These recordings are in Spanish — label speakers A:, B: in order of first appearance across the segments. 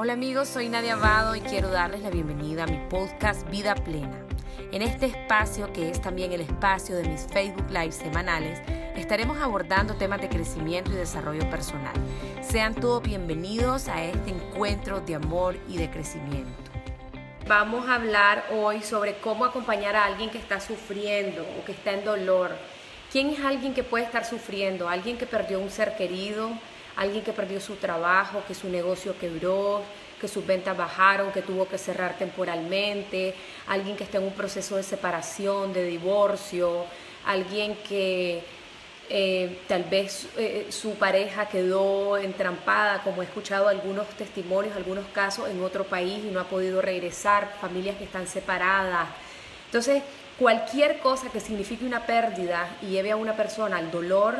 A: Hola amigos, soy Nadia Abado y quiero darles la bienvenida a mi podcast Vida Plena. En este espacio, que es también el espacio de mis Facebook Live semanales, estaremos abordando temas de crecimiento y desarrollo personal. Sean todos bienvenidos a este encuentro de amor y de crecimiento. Vamos a hablar hoy sobre cómo acompañar a alguien que está sufriendo o que está en dolor. ¿Quién es alguien que puede estar sufriendo? Alguien que perdió un ser querido, alguien que perdió su trabajo, que su negocio quebró, que sus ventas bajaron, que tuvo que cerrar temporalmente, alguien que está en un proceso de separación, de divorcio, alguien que eh, tal vez eh, su pareja quedó entrampada, como he escuchado algunos testimonios, algunos casos en otro país y no ha podido regresar, familias que están separadas. Entonces, cualquier cosa que signifique una pérdida y lleve a una persona al dolor,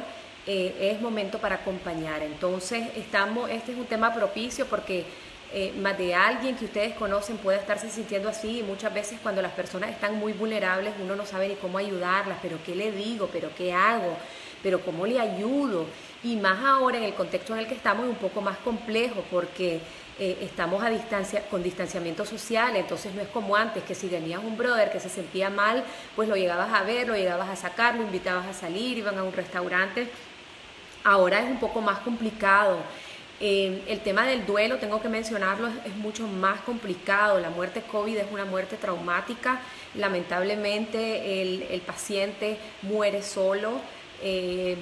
A: eh, es momento para acompañar. Entonces, estamos, este es un tema propicio porque eh, más de alguien que ustedes conocen puede estarse sintiendo así y muchas veces cuando las personas están muy vulnerables uno no sabe ni cómo ayudarlas, pero qué le digo, pero qué hago, pero cómo le ayudo. Y más ahora en el contexto en el que estamos es un poco más complejo porque eh, estamos a distancia, con distanciamiento social, entonces no es como antes, que si tenías un brother que se sentía mal, pues lo llegabas a ver, lo llegabas a sacar, lo invitabas a salir, iban a un restaurante Ahora es un poco más complicado. Eh, el tema del duelo, tengo que mencionarlo, es, mucho más complicado. La muerte COVID es una muerte traumática. Lamentablemente el, paciente muere solo. Eh,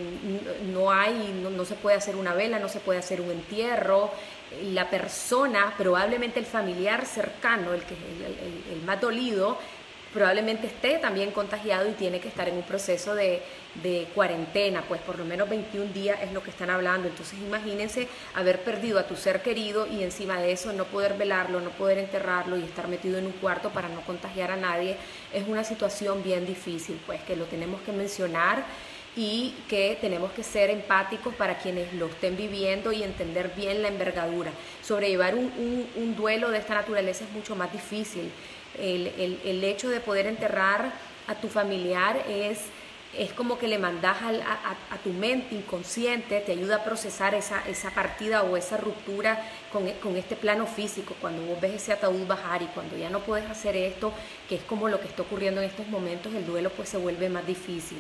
A: no hay, no, se puede hacer una vela, no se puede hacer un entierro. La persona, probablemente el familiar cercano, el que el más dolido, probablemente esté también contagiado y tiene que estar en un proceso de, cuarentena, pues por lo menos 21 días es lo que están hablando. Entonces imagínense haber perdido a tu ser querido y encima de eso no poder velarlo, no poder enterrarlo y estar metido en un cuarto para no contagiar a nadie, es una situación bien difícil, pues que lo tenemos que mencionar y que tenemos que ser empáticos para quienes lo estén viviendo y entender bien la envergadura. Sobrellevar un, un duelo de esta naturaleza es mucho más difícil el, el, hecho de poder enterrar a tu familiar es, es como que le mandas a, a, tu mente inconsciente, te ayuda a procesar esa, esa partida o esa ruptura con, con, este plano físico, cuando vos ves ese ataúd bajar y cuando ya no puedes hacer esto, que es como lo que está ocurriendo en estos momentos, el duelo pues se vuelve más difícil.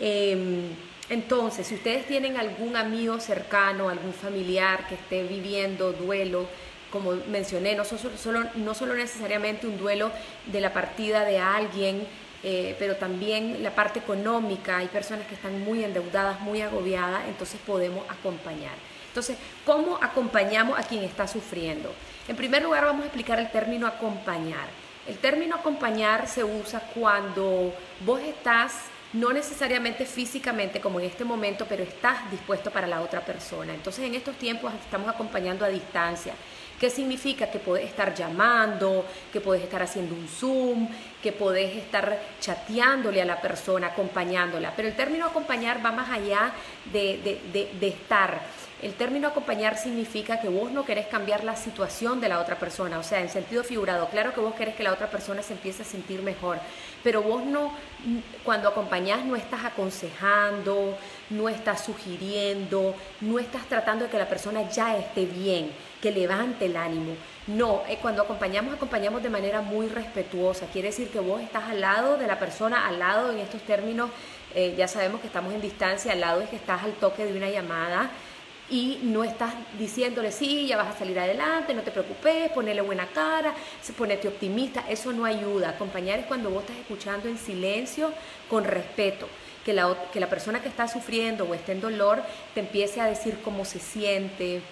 A: Em, entonces, si ustedes tienen algún amigo cercano, algún familiar que esté viviendo duelo, como mencioné, no solo, no solo necesariamente un duelo de la partida de alguien, eh, pero también la parte económica. Hay personas que están muy endeudadas, muy agobiadas, entonces podemos acompañar. Entonces, ¿cómo acompañamos a quien está sufriendo? En primer lugar, vamos a explicar el término acompañar. El término acompañar se usa cuando vos estás no necesariamente físicamente como en este momento, pero estás dispuesto para la otra persona. Entonces en estos tiempos estamos acompañando a distancia. ¿Qué significa? Que puedes estar llamando, que puedes estar haciendo un Zoom, que puedes estar chateándole a la persona, acompañándola. Pero el término acompañar va más allá de, de estar. El término acompañar significa que vos no querés cambiar la situación de la otra persona, o sea, en sentido figurado, claro que vos querés que la otra persona se empiece a sentir mejor, pero vos no, cuando acompañás no estás aconsejando, no estás sugiriendo, no estás tratando de que la persona ya esté bien, que levante el ánimo. No, eh, cuando acompañamos, acompañamos de manera muy respetuosa. Quiere decir que vos estás al lado de la persona, al lado en estos términos, eh, ya sabemos que estamos en distancia, al lado es que estás al toque de una llamada y no estás diciéndole, sí, ya vas a salir adelante, no te preocupes, ponele buena cara, ponete optimista, eso no ayuda. Acompañar es cuando vos estás escuchando en silencio, con respeto. Que la, que la persona que está sufriendo o está en dolor te empiece a decir cómo se siente,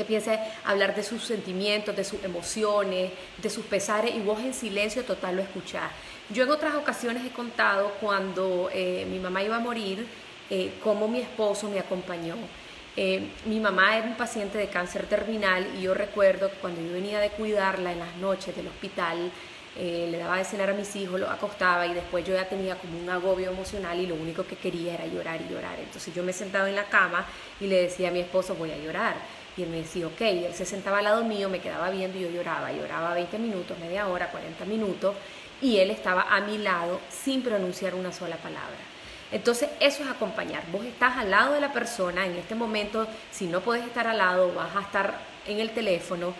A: te empiece a hablar de sus sentimientos, de sus emociones, de sus pesares y vos en silencio total lo escuchás. Yo en otras ocasiones he contado cuando eh, mi mamá iba a morir, eh, cómo mi esposo me acompañó. Eh, mi mamá era un paciente de cáncer terminal y yo recuerdo que cuando yo venía de cuidarla en las noches del hospital, eh, le daba de cenar a mis hijos, lo acostaba y después yo ya tenía como un agobio emocional y lo único que quería era llorar y llorar. Entonces yo me sentaba en la cama y le decía a mi esposo, voy a llorar. Y él me decía, ok, él se sentaba al lado mío, me quedaba viendo y yo lloraba. Lloraba 20 minutos, media hora, 40 minutos y él estaba a mi lado sin pronunciar una sola palabra. Entonces eso es acompañar. Vos estás al lado de la persona en este momento, si no puedes estar al lado, vas a estar en el teléfono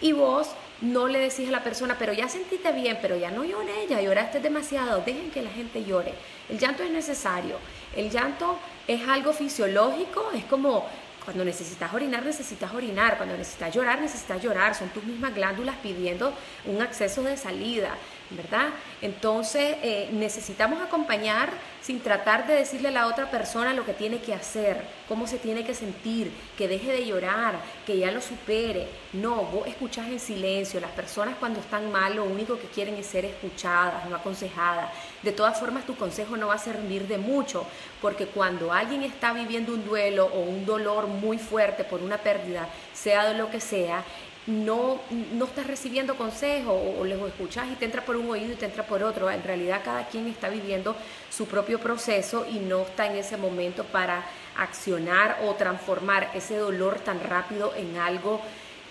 A: y vos no le decís a la persona, pero ya sentiste bien, pero ya no lloré, ya lloraste demasiado, dejen que la gente llore. El llanto es necesario. El llanto es algo fisiológico, es como cuando necesitas orinar, necesitas orinar. Cuando necesitas llorar, necesitas llorar. Son tus mismas glándulas pidiendo un acceso de salida, ¿verdad? Entonces eh, necesitamos acompañar sin tratar de decirle a la otra persona lo que tiene que hacer, cómo se tiene que sentir, que deje de llorar, que ya lo supere. No, vos escuchás en silencio. Las personas cuando están mal lo único que quieren es ser escuchadas, no aconsejadas. De todas formas, tu consejo no va a servir de mucho, porque cuando alguien está viviendo un duelo o un dolor muy fuerte por una pérdida, sea de lo que sea, no, no estás recibiendo consejo o, lo escuchas y te entra por un oído y te entra por otro. En realidad cada quien está viviendo su propio proceso y no está en ese momento para accionar o transformar ese dolor tan rápido en algo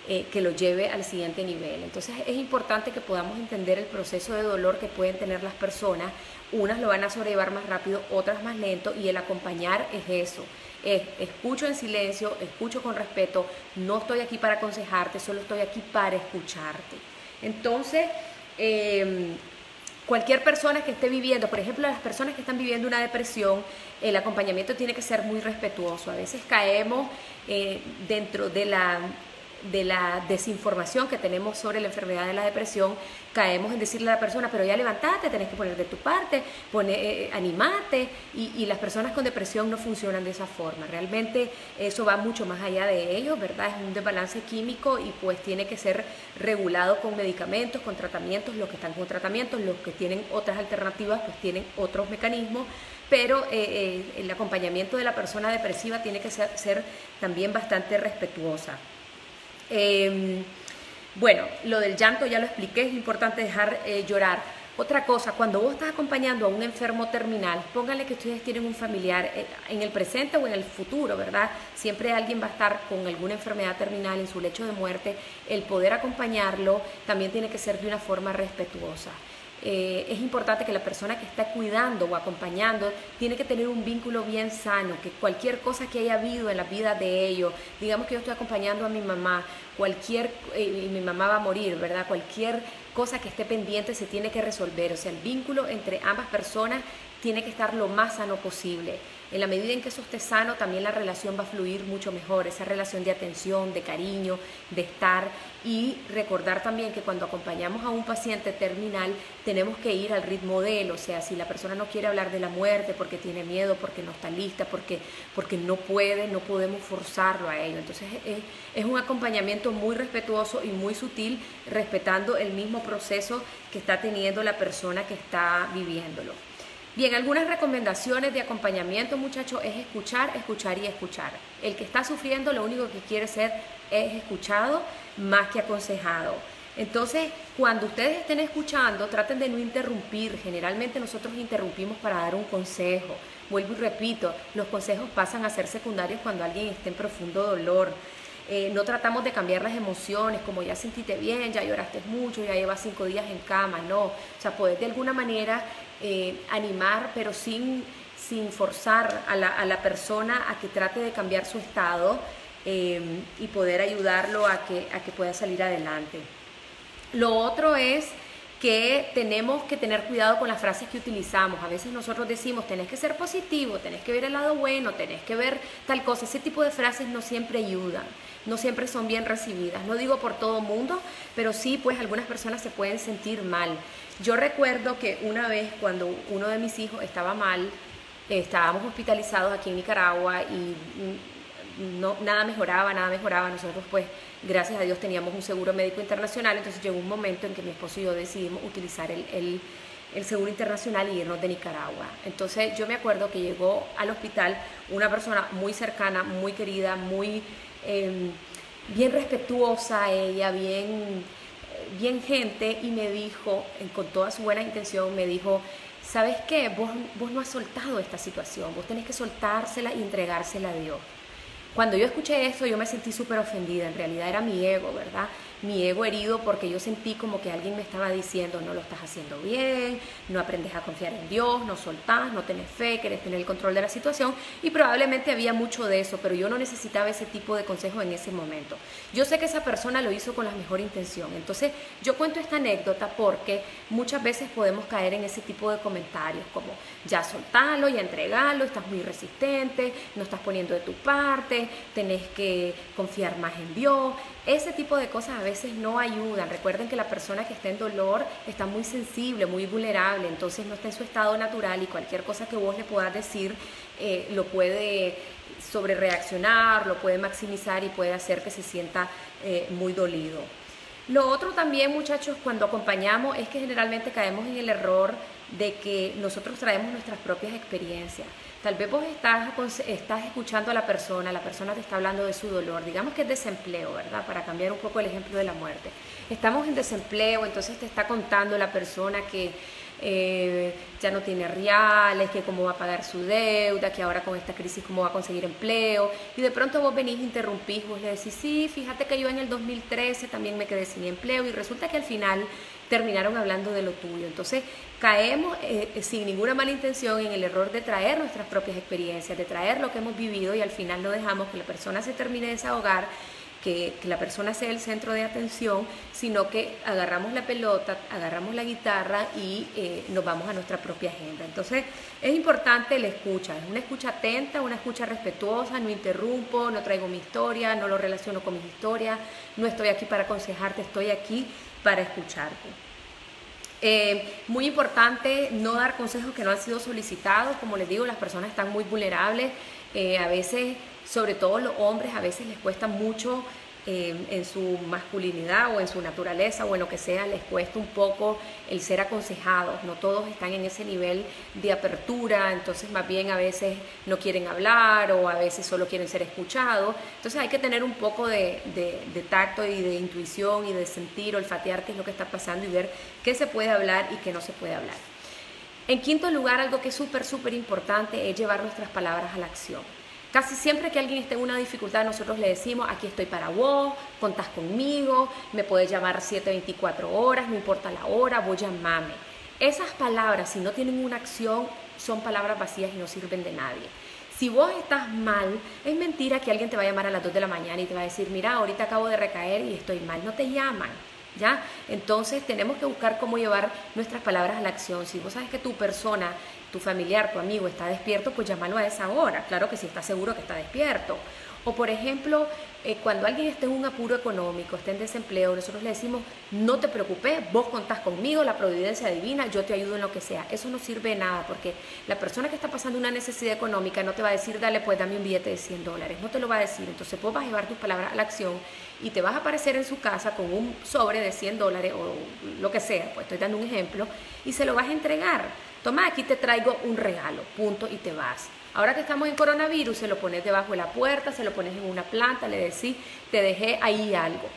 A: eh, que lo lleve al siguiente nivel. Entonces es importante que podamos entender el proceso de dolor que pueden tener las personas. Unas lo van a sobrellevar más rápido, otras más lento y el acompañar es eso. Es, escucho en silencio, escucho con respeto, no estoy aquí para aconsejarte, solo estoy aquí para escucharte. Entonces, em, cualquier persona que esté viviendo, por ejemplo, las personas que están viviendo una depresión, el acompañamiento tiene que ser muy respetuoso. A veces caemos eh, dentro de la de la desinformación que tenemos sobre la enfermedad de la depresión, caemos en decirle a la persona, pero ya levantate, tenés que poner de tu parte, pone, eh, animate, y, las personas con depresión no funcionan de esa forma. Realmente eso va mucho más allá de ellos, ¿verdad? Es un desbalance químico y pues tiene que ser regulado con medicamentos, con tratamientos, los que están con tratamientos, los que tienen otras alternativas, pues tienen otros mecanismos, pero eh, eh, el acompañamiento de la persona depresiva tiene que ser también bastante respetuosa. Em, bueno, lo del llanto ya lo expliqué, es importante dejar eh, llorar. Otra cosa, cuando vos estás acompañando a un enfermo terminal, pónganle que ustedes tienen un familiar eh, en el presente o en el futuro, ¿verdad? Siempre alguien va a estar con alguna enfermedad terminal en su lecho de muerte. El poder acompañarlo también tiene que ser de una forma respetuosa. Eh, es importante que la persona que está cuidando o acompañando tiene que tener un vínculo bien sano, que cualquier cosa que haya habido en la vida de ellos, digamos que yo estoy acompañando a mi mamá, cualquier, eh, y mi mamá va a morir, ¿verdad? Cualquier cosa que esté pendiente se tiene que resolver, o sea, el vínculo entre ambas personas tiene que estar lo más sano posible. En la medida en que eso esté sano, también la relación va a fluir mucho mejor, esa relación de atención, de cariño, de estar y recordar también que cuando acompañamos a un paciente terminal tenemos que ir al ritmo de él, o sea, si la persona no quiere hablar de la muerte porque tiene miedo, porque no está lista, porque, porque no puede, no podemos forzarlo a ello. Entonces es, es un acompañamiento muy respetuoso y muy sutil, respetando el mismo proceso que está teniendo la persona que está viviéndolo. Bien, algunas recomendaciones de acompañamiento, muchachos, es escuchar, escuchar y escuchar. El que está sufriendo lo único que quiere ser es escuchado más que aconsejado. Entonces, cuando ustedes estén escuchando, traten de no interrumpir. Generalmente nosotros interrumpimos para dar un consejo. Vuelvo y repito, los consejos pasan a ser secundarios cuando alguien está en profundo dolor. Eh, no tratamos de cambiar las emociones, como ya sentiste bien, ya lloraste mucho, ya llevas cinco días en cama, no. O sea, poder de alguna manera eh, animar, pero sin, sin forzar a la, a la, persona a que trate de cambiar su estado eh, y poder ayudarlo a que, a que pueda salir adelante. Lo otro es que tenemos que tener cuidado con las frases que utilizamos. A veces nosotros decimos, tenés que ser positivo, tenés que ver el lado bueno, tenés que ver tal cosa. Ese tipo de frases no siempre ayudan, no siempre son bien recibidas. No digo por todo mundo, pero sí, pues algunas personas se pueden sentir mal. Yo recuerdo que una vez cuando uno de mis hijos estaba mal, estábamos hospitalizados aquí en Nicaragua y no, nada mejoraba, nada mejoraba. Nosotros pues, gracias a Dios, teníamos un seguro médico internacional, entonces llegó un momento en que mi esposo y yo decidimos utilizar el, seguro internacional y irnos de Nicaragua. Entonces yo me acuerdo que llegó al hospital una persona muy cercana, muy querida, muy em, bien respetuosa, ella bien, bien gente, y me dijo, con toda su buena intención, me dijo, ¿sabes qué? Vos, vos no has soltado esta situación, vos tenés que soltársela y entregársela a Dios. Cuando yo escuché esto, yo me sentí súper ofendida. En realidad era mi ego, ¿verdad? Mi ego herido porque yo sentí como que alguien me estaba diciendo, no lo estás haciendo bien, no aprendes a confiar en Dios, no soltás, no tenés fe, querés tener el control de la situación. Y probablemente había mucho de eso, pero yo no necesitaba ese tipo de consejo en ese momento. Yo sé que esa persona lo hizo con la mejor intención. Entonces, yo cuento esta anécdota porque muchas veces podemos caer en ese tipo de comentarios como, ya soltalo, ya entregalo, estás muy resistente, no estás poniendo de tu parte, tenés que confiar más en Dios. Ese tipo de cosas a veces no ayudan. Recuerden que la persona que está en dolor está muy sensible, muy vulnerable, entonces no está en su estado natural y cualquier cosa que vos le puedas decir eh, lo puede sobre reaccionar, lo puede maximizar y puede hacer que se sienta eh, muy dolido. Lo otro también, muchachos, cuando acompañamos es que generalmente caemos en el error de que nosotros traemos nuestras propias experiencias. Tal vez vos estás, estás escuchando a la persona, la persona te está hablando de su dolor, digamos que es desempleo, ¿verdad? Para cambiar un poco el ejemplo de la muerte. Estamos en desempleo, entonces te está contando la persona que eh, ya no tiene reales, que cómo va a pagar su deuda, que ahora con esta crisis cómo va a conseguir empleo. Y de pronto vos venís, interrumpís, vos le decís, sí, fíjate que yo en el 2013 también me quedé sin empleo y resulta que al final terminaron hablando de lo tuyo. Entonces caemos eh, sin ninguna mala intención en el error de traer nuestras propias experiencias, de traer lo que hemos vivido y al final no dejamos que la persona se termine de desahogar que, la persona sea el centro de atención, sino que agarramos la pelota, agarramos la guitarra y eh, nos vamos a nuestra propia agenda. Entonces es importante la escucha, es una escucha atenta, una escucha respetuosa, no interrumpo, no traigo mi historia, no lo relaciono con mis historias, no estoy aquí para aconsejarte, estoy aquí para escucharte. Eh, muy importante no dar consejos que no han sido solicitados, como les digo, las personas están muy vulnerables, eh, a veces sobre todo los hombres a veces les cuesta mucho eh, en su masculinidad o en su naturaleza o en lo que sea, les cuesta un poco el ser aconsejados, no todos están en ese nivel de apertura, entonces más bien a veces no quieren hablar o a veces solo quieren ser escuchados, entonces hay que tener un poco de, de tacto y de intuición y de sentir, olfatear qué es lo que está pasando y ver qué se puede hablar y qué no se puede hablar. En quinto lugar, algo que es súper, súper importante es llevar nuestras palabras a la acción. Casi siempre que alguien esté en una dificultad, nosotros le decimos, aquí estoy para vos, contás conmigo, me puedes llamar 724 horas, no importa la hora, vos llamame. Esas palabras, si no tienen una acción, son palabras vacías y no sirven de nadie. Si vos estás mal, es mentira que alguien te va a llamar a las 2 de la mañana y te va a decir, mira, ahorita acabo de recaer y estoy mal. No te llaman. ¿Ya? Entonces tenemos que buscar cómo llevar nuestras palabras a la acción. Si vos sabes que tu persona tu familiar, tu amigo está despierto, pues llámalo a esa hora. Claro que si está seguro que está despierto. O por ejemplo, eh, cuando alguien esté en un apuro económico, esté en desempleo, nosotros le decimos, no te preocupes, vos contás conmigo, la providencia divina, yo te ayudo en lo que sea. Eso no sirve de nada porque la persona que está pasando una necesidad económica no te va a decir, dale, pues dame un billete de 100 dólares. No te lo va a decir. Entonces vos vas a llevar tus palabras a la acción y te vas a aparecer en su casa con un sobre de 100 dólares o lo que sea, pues estoy dando un ejemplo, y se lo vas a entregar toma, aquí te traigo un regalo, punto, y te vas. Ahora que estamos en coronavirus, se lo pones debajo de la puerta, se lo pones en una planta, le decís, te dejé ahí algo.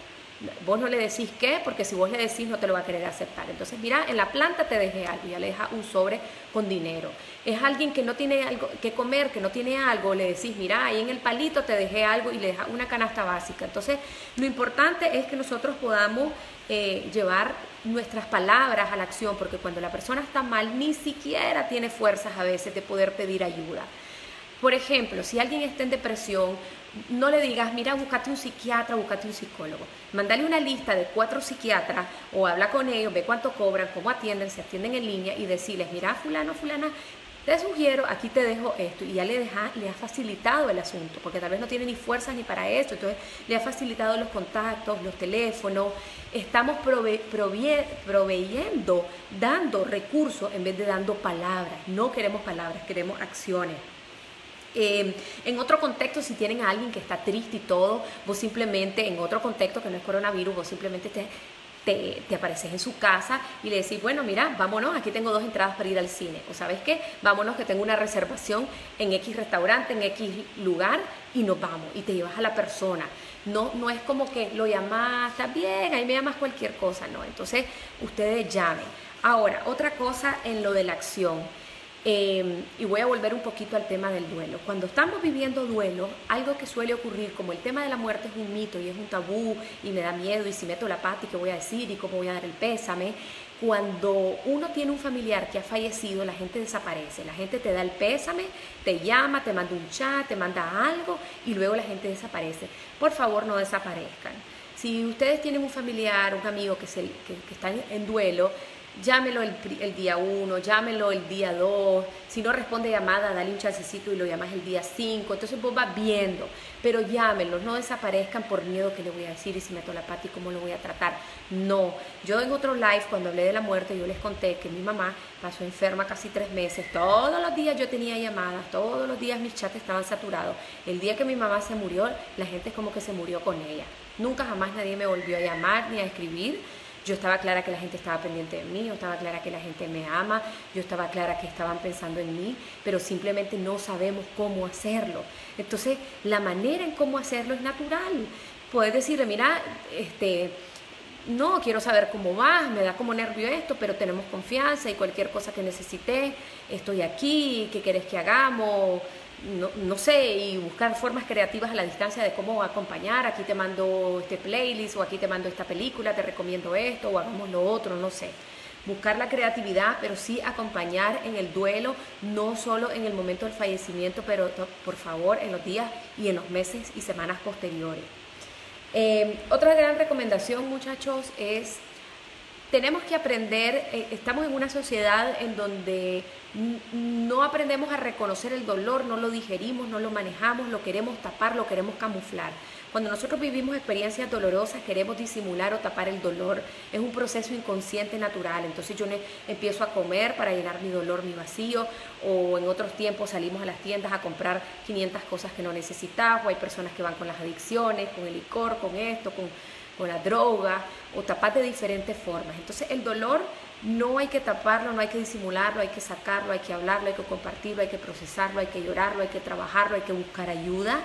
A: Vos no le decís qué, porque si vos le decís no te lo va a querer aceptar. Entonces, mira, en la planta te dejé algo, ya le deja un sobre con dinero. Es alguien que no tiene algo que comer, que no tiene algo, le decís, mira, ahí en el palito te dejé algo y le deja una canasta básica. Entonces, lo importante es que nosotros podamos eh, llevar nuestras palabras a la acción, porque cuando la persona está mal, ni siquiera tiene fuerzas a veces de poder pedir ayuda. Por ejemplo, si alguien está en depresión, no le digas, mira, búscate un psiquiatra, búscate un psicólogo. Mándale una lista de cuatro psiquiatras o habla con ellos, ve cuánto cobran, cómo atienden, se atienden en línea y decirles, mira, fulano, fulana, te sugiero, aquí te dejo esto. Y ya le, deja, le ha facilitado el asunto, porque tal vez no tiene ni fuerzas ni para esto. Entonces le ha facilitado los contactos, los teléfonos. Estamos proveyendo, dando recursos en vez de dando palabras. No queremos palabras, queremos acciones. Eh, en otro contexto, si tienen a alguien que está triste y todo, vos simplemente, en otro contexto que no es coronavirus, vos simplemente te, te, apareces en su casa y le decís, bueno, mira, vámonos, aquí tengo dos entradas para ir al cine. O sabes qué, vámonos que tengo una reservación en X restaurante, en X lugar y nos vamos y te llevas a la persona. No, no es como que lo llamas, está bien, ahí me llamas cualquier cosa, no. Entonces, ustedes llamen. Ahora, otra cosa en lo de la acción. Em, y voy a volver un poquito al tema del duelo. Cuando estamos viviendo duelo, algo que suele ocurrir, como el tema de la muerte es un mito y es un tabú y me da miedo y si meto la pata y qué voy a decir y cómo voy a dar el pésame, cuando uno tiene un familiar que ha fallecido, la gente desaparece. La gente te da el pésame, te llama, te manda un chat, te manda algo y luego la gente desaparece. Por favor, no desaparezcan. Si ustedes tienen un familiar, un amigo que, está en duelo, llámelo el, día 1, llámelo el día 2, si no responde llamada, dale un chancecito y lo llamas el día 5, entonces vos vas viendo, pero llámenlos, no desaparezcan por miedo que le voy a decir y si meto la pata y cómo lo voy a tratar, no, yo en otro live cuando hablé de la muerte yo les conté que mi mamá pasó enferma casi tres meses, todos los días yo tenía llamadas, todos los días mis chats estaban saturados, el día que mi mamá se murió, la gente es como que se murió con ella, nunca jamás nadie me volvió a llamar ni a escribir, yo estaba clara que la gente estaba pendiente de mí, yo estaba clara que la gente me ama, yo estaba clara que estaban pensando en mí, pero simplemente no sabemos cómo hacerlo. Entonces, la manera en cómo hacerlo es natural. Puedes decirle, mira, este, no, quiero saber cómo vas, me da como nervio esto, pero tenemos confianza y cualquier cosa que necesites, estoy aquí, ¿qué quieres que hagamos? No, no, sé, y buscar formas creativas a la distancia de cómo acompañar, aquí te mando este playlist o aquí te mando esta película, te recomiendo esto o hagamos lo otro, no sé. Buscar la creatividad, pero sí acompañar en el duelo, no solo en el momento del fallecimiento, pero por favor en los días y en los meses y semanas posteriores. Eh, otra gran recomendación, muchachos, es tenemos que aprender, eh, estamos en una sociedad en donde no aprendemos a reconocer el dolor, no lo digerimos, no lo manejamos, lo queremos tapar, lo queremos camuflar. Cuando nosotros vivimos experiencias dolorosas, queremos disimular o tapar el dolor. Es un proceso inconsciente natural. Entonces yo empiezo a comer para llenar mi dolor, mi vacío, o en otros tiempos salimos a las tiendas a comprar 500 cosas que no necesitaba, o hay personas que van con las adicciones, con el licor, con esto, con con la droga o tapar de diferentes formas. Entonces el dolor no hay que taparlo, no hay que disimularlo, hay que sacarlo, hay que hablarlo, hay que compartirlo, hay que procesarlo, hay que llorarlo, hay que trabajarlo, hay que buscar ayuda.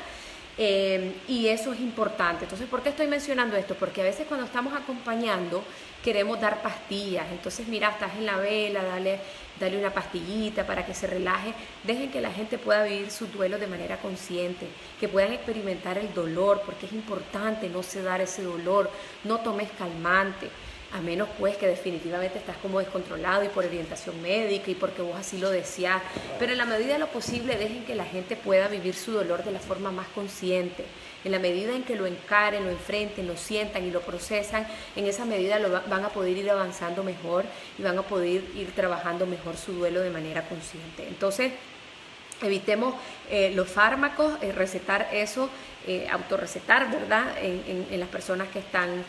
A: Eh, y eso es importante. Entonces, ¿por qué estoy mencionando esto? Porque a veces cuando estamos acompañando queremos dar pastillas. Entonces, mira, estás en la vela, dale, dale una pastillita para que se relaje. Dejen que la gente pueda vivir su duelo de manera consciente, que puedan experimentar el dolor, porque es importante no sedar ese dolor. No tomes calmante a menos pues que definitivamente estás como descontrolado y por orientación médica y porque vos así lo deseas, pero en la medida de lo posible dejen que la gente pueda vivir su dolor de la forma más consciente. En la medida en que lo encaren, lo enfrenten, lo sientan y lo procesan, en esa medida lo van a poder ir avanzando mejor y van a poder ir trabajando mejor su duelo de manera consciente. Entonces, evitemos eh, los fármacos, eh, recetar eso, eh, autorrecetar, ¿verdad?, en, las personas que están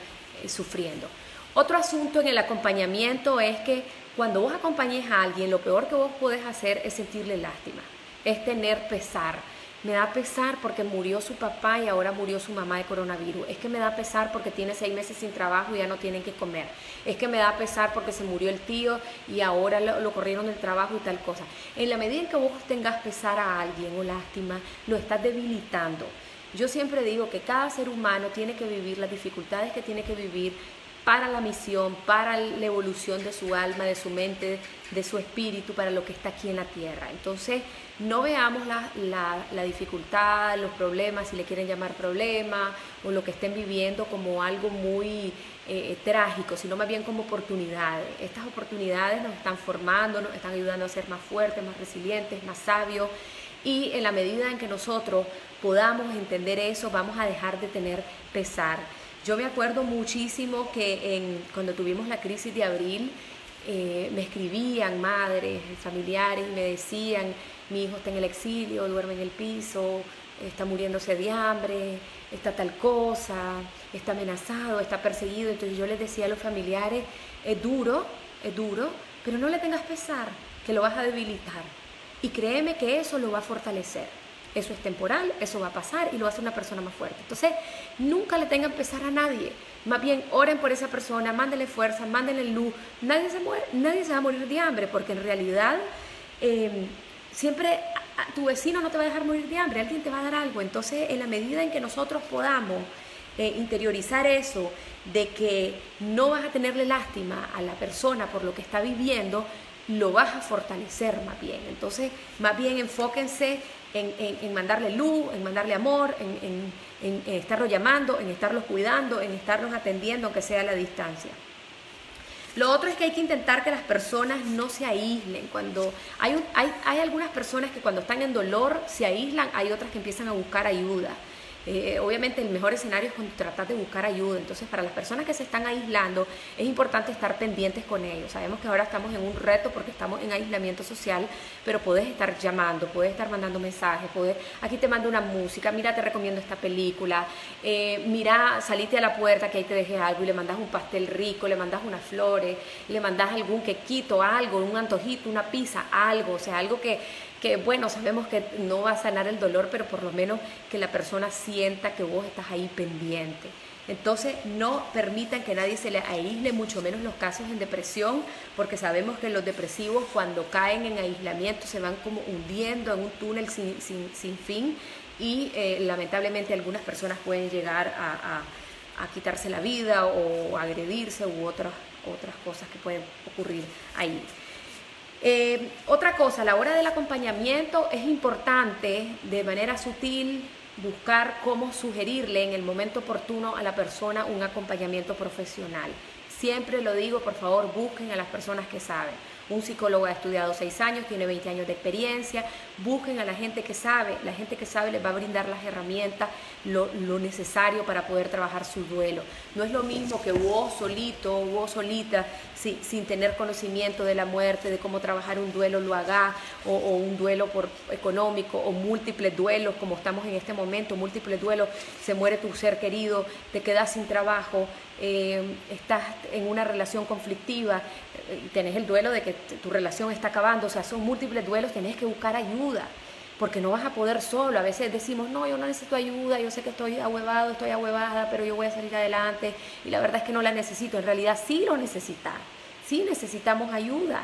A: sufriendo. Otro asunto en el acompañamiento es que cuando vos acompañes a alguien, lo peor que vos podés hacer es sentirle lástima, es tener pesar. Me da pesar porque murió su papá y ahora murió su mamá de coronavirus. Es que me da pesar porque tiene seis meses sin trabajo y ya no tienen que comer. Es que me da pesar porque se murió el tío y ahora lo, lo corrieron del trabajo y tal cosa. En la medida en que vos tengas pesar a alguien o lástima, lo estás debilitando. Yo siempre digo que cada ser humano tiene que vivir las dificultades que tiene que vivir para la misión, para la evolución de su alma, de su mente, de su espíritu, para lo que está aquí en la tierra. Entonces, no veamos la, dificultad, los problemas, si le quieren llamar problema, o lo que estén viviendo como algo muy eh, trágico, sino más bien como oportunidades. Estas oportunidades nos están formando, nos están ayudando a ser más fuertes, más resilientes, más sabios. Y en la medida en que nosotros podamos entender eso, vamos a dejar de tener pesar. Yo me acuerdo muchísimo que en, cuando tuvimos la crisis de abril, eh, me escribían madres, familiares, me decían, mi hijo está en el exilio, duerme en el piso, está muriéndose de hambre, está tal cosa, está amenazado, está perseguido. Entonces yo les decía a los familiares, es duro, es duro, pero no le tengas pesar, que lo vas a debilitar. Y créeme que eso lo va a fortalecer. Eso es temporal, eso va a pasar y lo hacer una persona más fuerte. Entonces, nunca le tengan pesar a nadie. Más bien, oren por esa persona, mándenle fuerza, mándenle luz. Nadie se, muere, nadie se va a morir de hambre, porque en realidad em, siempre tu vecino no te va a dejar morir de hambre, alguien te va a dar algo. Entonces, en la medida en que nosotros podamos eh, interiorizar eso, de que no vas a tenerle lástima a la persona por lo que está viviendo, lo vas a fortalecer más bien. Entonces, más bien enfóquense en, mandarle luz, en mandarle amor, en, en, estarlos llamando, en estarlos cuidando, en estarlos atendiendo, aunque sea a la distancia. Lo otro es que hay que intentar que las personas no se aíslen. Cuando hay, hay, hay algunas personas que cuando están en dolor se aíslan, hay otras que empiezan a buscar ayuda. Eh, obviamente el mejor escenario es cuando tratas de buscar ayuda. Entonces, para las personas que se están aislando, es importante estar pendientes con ellos. Sabemos que ahora estamos en un reto porque estamos en aislamiento social, pero puedes estar llamando, puedes estar mandando mensajes, puedes, aquí te mando una música, mira, te recomiendo esta película, eh, mira, salite a la puerta que ahí te deje algo y le mandas un pastel rico, le mandas unas flores, le mandas algún quequito, algo, un antojito, una pizza, algo, o sea, algo que que bueno, sabemos que no va a sanar el dolor, pero por lo menos que la persona sienta que vos estás ahí pendiente. Entonces, no permitan que nadie se le aísle, mucho menos los casos en depresión, porque sabemos que los depresivos cuando caen en aislamiento se van como hundiendo en un túnel sin, sin, fin y eh, lamentablemente algunas personas pueden llegar a, a, quitarse la vida o agredirse u otras, otras cosas que pueden ocurrir ahí. Eh, otra cosa, a la hora del acompañamiento es importante de manera sutil buscar cómo sugerirle en el momento oportuno a la persona un acompañamiento profesional. Siempre lo digo, por favor, busquen a las personas que saben. Un psicólogo ha estudiado seis años, tiene 20 años de experiencia. Busquen a la gente que sabe. La gente que sabe les va a brindar las herramientas, lo, necesario para poder trabajar su duelo. No es lo mismo que vos solito vos solita, sin tener conocimiento de la muerte, de cómo trabajar un duelo, lo haga, o, un duelo por económico, o múltiples duelos, como estamos en este momento, múltiples duelos, se muere tu ser querido, te quedas sin trabajo, eh, estás en una relación conflictiva, eh, tenés el duelo de que tu relación está acabando, o sea, son múltiples duelos, tenés que buscar ayuda, porque no vas a poder solo. A veces decimos, no, yo no necesito ayuda, yo sé que estoy ahuevado, estoy ahuevada, pero yo voy a salir adelante, y la verdad es que no la necesito, en realidad sí lo necesitas, sí necesitamos ayuda.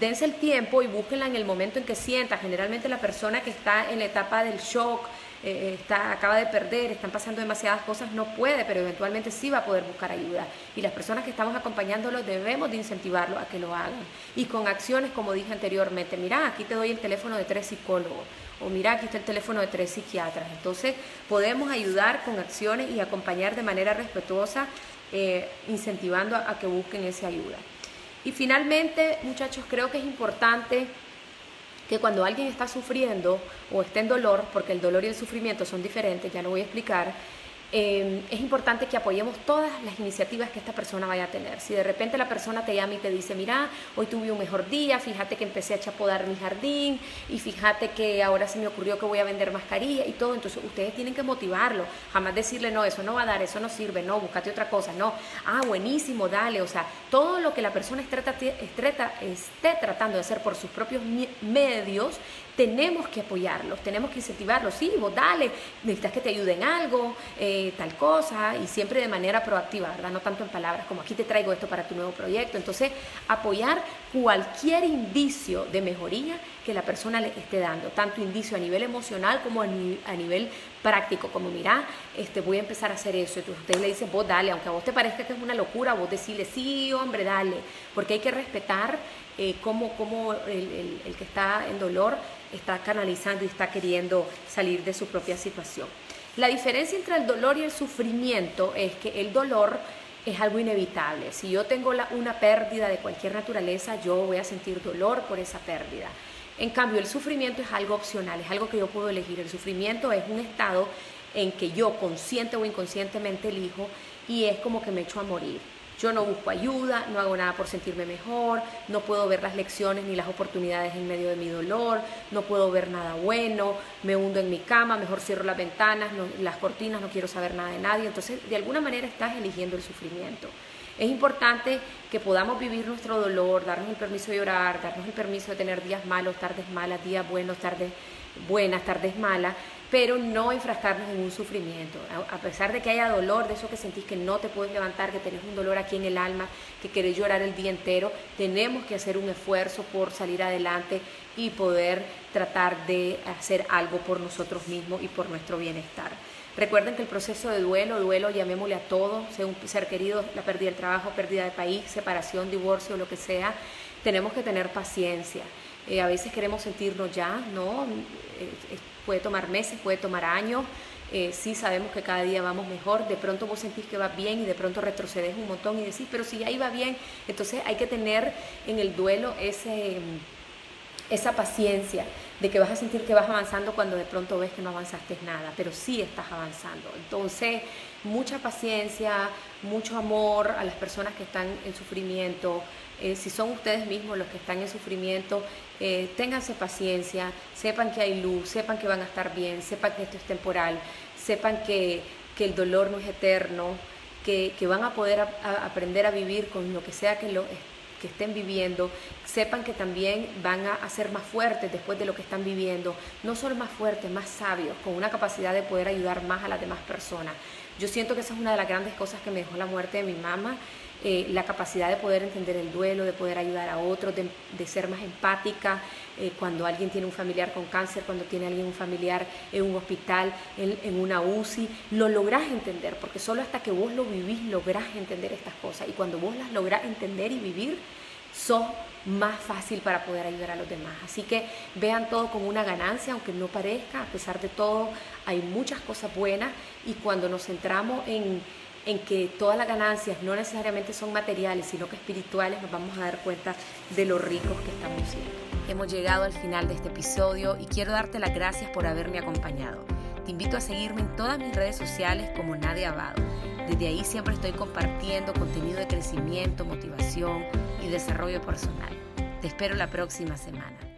A: Dense el tiempo y búsquenla en el momento en que sienta. Generalmente la persona que está en la etapa del shock, eh, está, acaba de perder, están pasando demasiadas cosas, no puede, pero eventualmente sí va a poder buscar ayuda. Y las personas que estamos acompañándolo debemos de incentivarlo a que lo hagan. Y con acciones, como dije anteriormente, mira, aquí te doy el teléfono de tres psicólogos, o mira, aquí está el teléfono de tres psiquiatras. Entonces, podemos ayudar con acciones y acompañar de manera respetuosa, eh, incentivando a que busquen esa ayuda. Y finalmente, muchachos, creo que es importante que cuando alguien está sufriendo o está en dolor, porque el dolor y el sufrimiento son diferentes, ya lo voy a explicar, Em, es importante que apoyemos todas las iniciativas que esta persona vaya a tener. Si de repente la persona te llama y te dice, mira, hoy tuve un mejor día, fíjate que empecé a chapodar mi jardín y fíjate que ahora se me ocurrió que voy a vender mascarilla y todo, entonces ustedes tienen que motivarlo, jamás decirle, no, eso no va a dar, eso no sirve, no, búscate otra cosa, no, ah, buenísimo, dale, o sea, todo lo que la persona esté tratando de hacer por sus propios medios, tenemos que apoyarlos, tenemos que incentivarlos, sí, vos dale, necesitas que te ayuden algo, eh, tal cosa, y siempre de manera proactiva, ¿verdad? No tanto en palabras como aquí te traigo esto para tu nuevo proyecto. Entonces, apoyar cualquier indicio de mejoría que la persona le esté dando, tanto indicio a nivel emocional como a, nivel práctico, como mira, este, voy a empezar a hacer eso. Entonces usted le dice, vos dale, aunque a vos te parezca que es una locura, vos decirle, sí, hombre, dale, porque hay que respetar eh, cómo, el, el que está en dolor está canalizando y está queriendo salir de su propia situación. La diferencia entre el dolor y el sufrimiento es que el dolor es algo inevitable. Si yo tengo una pérdida de cualquier naturaleza, yo voy a sentir dolor por esa pérdida. En cambio, el sufrimiento es algo opcional, es algo que yo puedo elegir. El sufrimiento es un estado en que yo consciente o inconscientemente elijo y es como que me echo a morir. Yo no busco ayuda, no hago nada por sentirme mejor, no puedo ver las lecciones ni las oportunidades en medio de mi dolor, no puedo ver nada bueno, me hundo en mi cama, mejor cierro las ventanas, las cortinas, no quiero saber nada de nadie. Entonces, de alguna manera estás eligiendo el sufrimiento. Es importante que podamos vivir nuestro dolor, darnos el permiso de llorar, darnos el permiso de tener días malos, tardes malas, días buenos, tardes buenas, tardes malas, pero no enfrascarnos en un sufrimiento. A pesar de que haya dolor, de eso que sentís que no te puedes levantar, que tenés un dolor aquí en el alma, que querés llorar el día entero, tenemos que hacer un esfuerzo por salir adelante y poder tratar de hacer algo por nosotros mismos y por nuestro bienestar. Recuerden que el proceso de duelo, duelo, llamémosle a todo, sea un ser querido, la pérdida del trabajo, pérdida de país, separación, divorcio, lo que sea, tenemos que tener paciencia. Eh, a veces queremos sentirnos ya, ¿no? Eh, puede tomar meses, puede tomar años. Eh, sí sabemos que cada día vamos mejor, de pronto vos sentís que va bien y de pronto retrocedes un montón y decís, pero si ya iba bien, entonces hay que tener en el duelo ese, esa paciencia de que vas a sentir que vas avanzando cuando de pronto ves que no avanzaste nada, pero sí estás avanzando. Entonces, mucha paciencia, mucho amor a las personas que están en sufrimiento. Eh, si son ustedes mismos los que están en sufrimiento, eh, ténganse paciencia, sepan que hay luz, sepan que van a estar bien, sepan que esto es temporal, sepan que, el dolor no es eterno, que, van a poder aprender a vivir con lo que sea que lo que estén viviendo, sepan que también van a, ser más fuertes después de lo que están viviendo, no solo más fuertes, más sabios, con una capacidad de poder ayudar más a las demás personas. Yo siento que esa es una de las grandes cosas que me dejó la muerte de mi mamá, eh, la capacidad de poder entender el duelo, de poder ayudar a otros, de, ser más empática eh, cuando alguien tiene un familiar con cáncer, cuando tiene alguien un familiar en un hospital, en, en, una UCI, lo lográs entender, porque solo hasta que vos lo vivís lográs entender estas cosas. Y cuando vos las lográs entender y vivir, son más fácil para poder ayudar a los demás. Así que vean todo como una ganancia, aunque no parezca, a pesar de todo, hay muchas cosas buenas y cuando nos centramos en, en que todas las ganancias no necesariamente son materiales, sino que espirituales, nos vamos a dar cuenta de lo ricos que estamos siendo. Hemos llegado al final de este episodio y quiero darte las gracias por haberme acompañado. Te invito a seguirme en todas mis redes sociales como Nadia Abado. Desde ahí siempre estoy compartiendo contenido de crecimiento, motivación y desarrollo personal. Te espero la próxima semana.